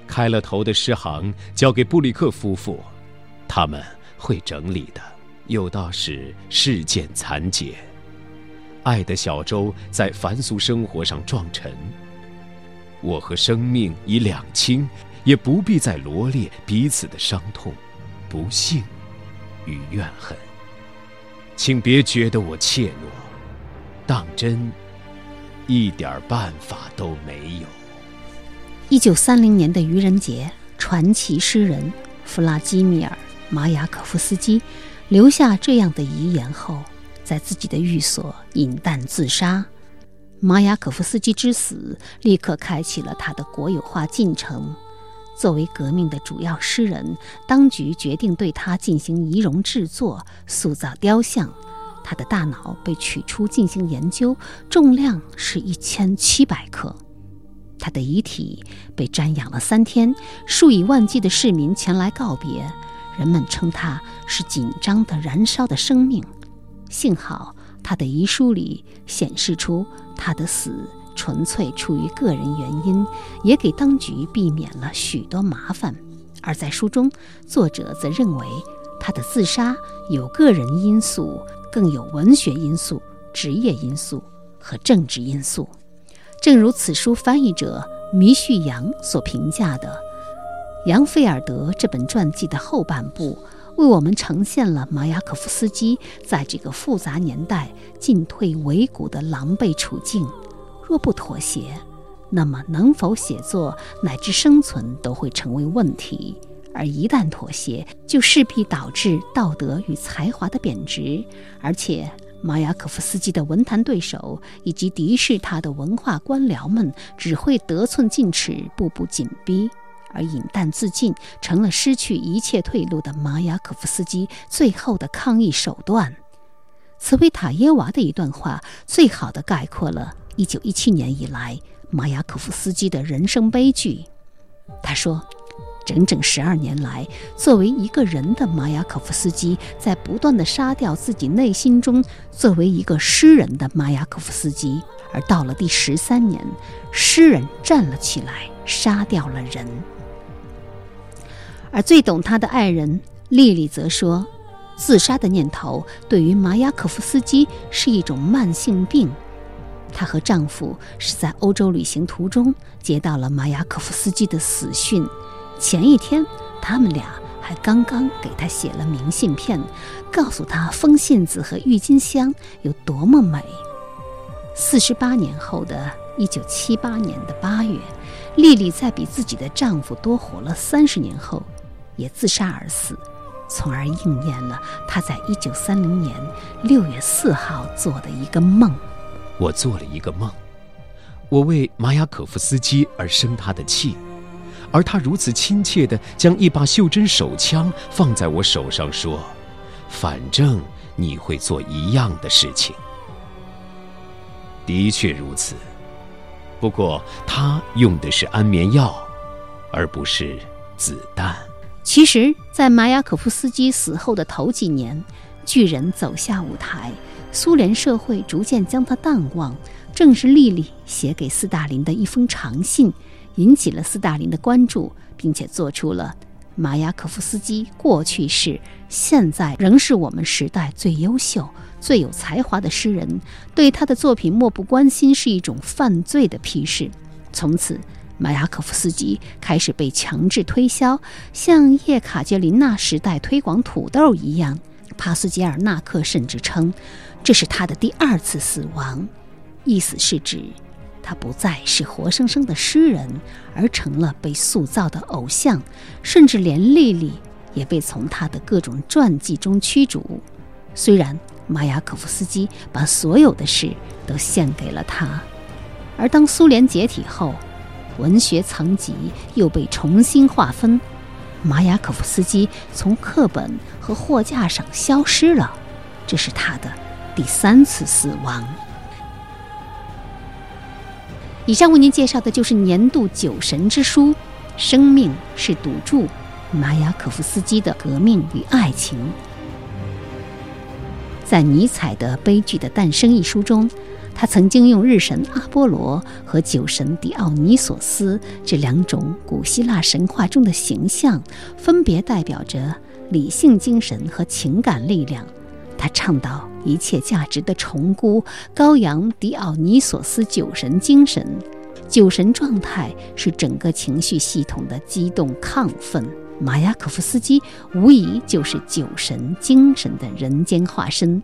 开了头的诗行交给布里克夫妇，他们会整理的。有道是世件残解，爱的小舟在凡俗生活上撞沉。我和生命已两清，也不必再罗列彼此的伤痛、不幸与怨恨。请别觉得我怯懦，当真。一点办法都没有。一九三零年的愚人节，传奇诗人弗拉基米尔·马雅可夫斯基留下这样的遗言后，在自己的寓所饮弹自杀。马雅可夫斯基之死立刻开启了他的国有化进程。作为革命的主要诗人，当局决定对他进行仪容制作，塑造雕像。他的大脑被取出进行研究，重量是一千七百克。他的遗体被瞻仰了三天，数以万计的市民前来告别，人们称他是紧张的、燃烧的生命。幸好他的遗书里显示出他的死纯粹出于个人原因，也给当局避免了许多麻烦。而在书中，作者则认为他的自杀有个人因素。更有文学因素、职业因素和政治因素，正如此书翻译者弥旭阳所评价的，《杨菲尔德》这本传记的后半部为我们呈现了马雅可夫斯基在这个复杂年代进退维谷的狼狈处境。若不妥协，那么能否写作乃至生存都会成为问题。而一旦妥协，就势必导致道德与才华的贬值。而且，马雅可夫斯基的文坛对手以及敌视他的文化官僚们，只会得寸进尺，步步紧逼，而饮弹自尽成了失去一切退路的马雅可夫斯基最后的抗议手段。茨维塔耶娃的一段话，最好的概括了1917年以来马雅可夫斯基的人生悲剧。他说。整整十二年来，作为一个人的马雅可夫斯基，在不断地杀掉自己内心中作为一个诗人的马雅可夫斯基。而到了第十三年，诗人站了起来，杀掉了人。而最懂他的爱人丽丽则说，自杀的念头对于马雅可夫斯基是一种慢性病。她和丈夫是在欧洲旅行途中接到了马雅可夫斯基的死讯。前一天，他们俩还刚刚给他写了明信片，告诉他风信子和郁金香有多么美。四十八年后的一九七八年的八月，丽丽在比自己的丈夫多活了三十年后，也自杀而死，从而应验了他在一九三零年六月四号做的一个梦。我做了一个梦，我为马雅可夫斯基而生他的气。而他如此亲切地将一把袖珍手枪放在我手上，说：“反正你会做一样的事情。”的确如此，不过他用的是安眠药，而不是子弹。其实，在马雅可夫斯基死后的头几年，巨人走下舞台，苏联社会逐渐将他淡忘。正是莉莉写给斯大林的一封长信。引起了斯大林的关注，并且做出了马雅可夫斯基过去是、现在仍是我们时代最优秀、最有才华的诗人，对他的作品漠不关心是一种犯罪的批示。从此，马雅可夫斯基开始被强制推销，像叶卡捷琳娜时代推广土豆一样。帕斯捷尔纳克甚至称，这是他的第二次死亡，意思是指。他不再是活生生的诗人，而成了被塑造的偶像，甚至连莉莉也被从他的各种传记中驱逐。虽然马雅可夫斯基把所有的事都献给了他，而当苏联解体后，文学层级又被重新划分，马雅可夫斯基从课本和货架上消失了，这是他的第三次死亡。以上为您介绍的就是年度酒神之书《生命是赌注》，马雅可夫斯基的革命与爱情。在尼采的《悲剧的诞生》一书中，他曾经用日神阿波罗和酒神狄奥尼索斯这两种古希腊神话中的形象，分别代表着理性精神和情感力量。他倡导一切价值的重估，高扬狄奥尼索斯酒神精神。酒神状态是整个情绪系统的激动亢奋。马雅可夫斯基无疑就是酒神精神的人间化身。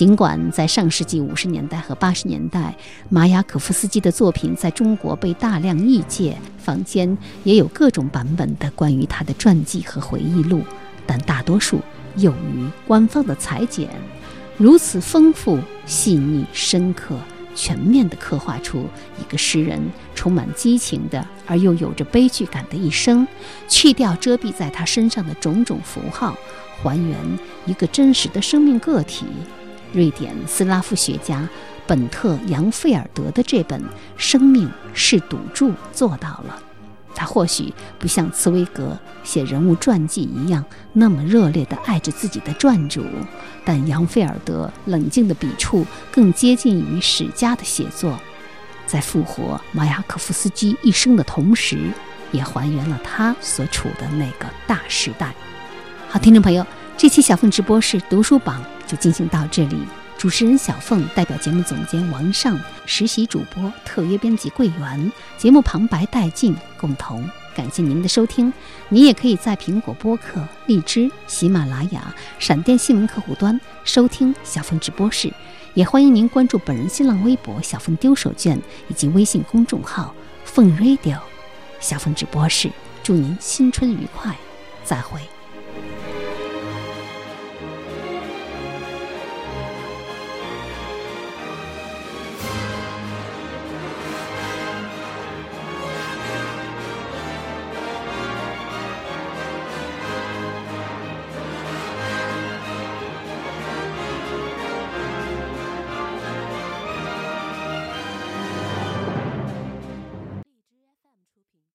尽管在上世纪五十年代和八十年代，马雅可夫斯基的作品在中国被大量译介，坊间也有各种版本的关于他的传记和回忆录，但大多数。由于官方的裁剪如此丰富、细腻、深刻，全面地刻画出一个诗人充满激情的而又有着悲剧感的一生，去掉遮蔽在他身上的种种符号，还原一个真实的生命个体。瑞典斯拉夫学家本特·杨费尔德的这本《生命是赌注》做到了。他或许不像茨威格写人物传记一样那么热烈地爱着自己的传主，但杨费尔德冷静的笔触更接近于史家的写作，在复活马雅可夫斯基一生的同时，也还原了他所处的那个大时代。好，听众朋友，这期小凤直播室读书榜就进行到这里。主持人小凤代表节目总监王尚、实习主播特约编辑桂圆、节目旁白戴静共同感谢您的收听。您也可以在苹果播客、荔枝、喜马拉雅、闪电新闻客户端收听小凤直播室，也欢迎您关注本人新浪微博“小凤丢手绢”以及微信公众号“凤 radio”。小凤直播室祝您新春愉快，再会。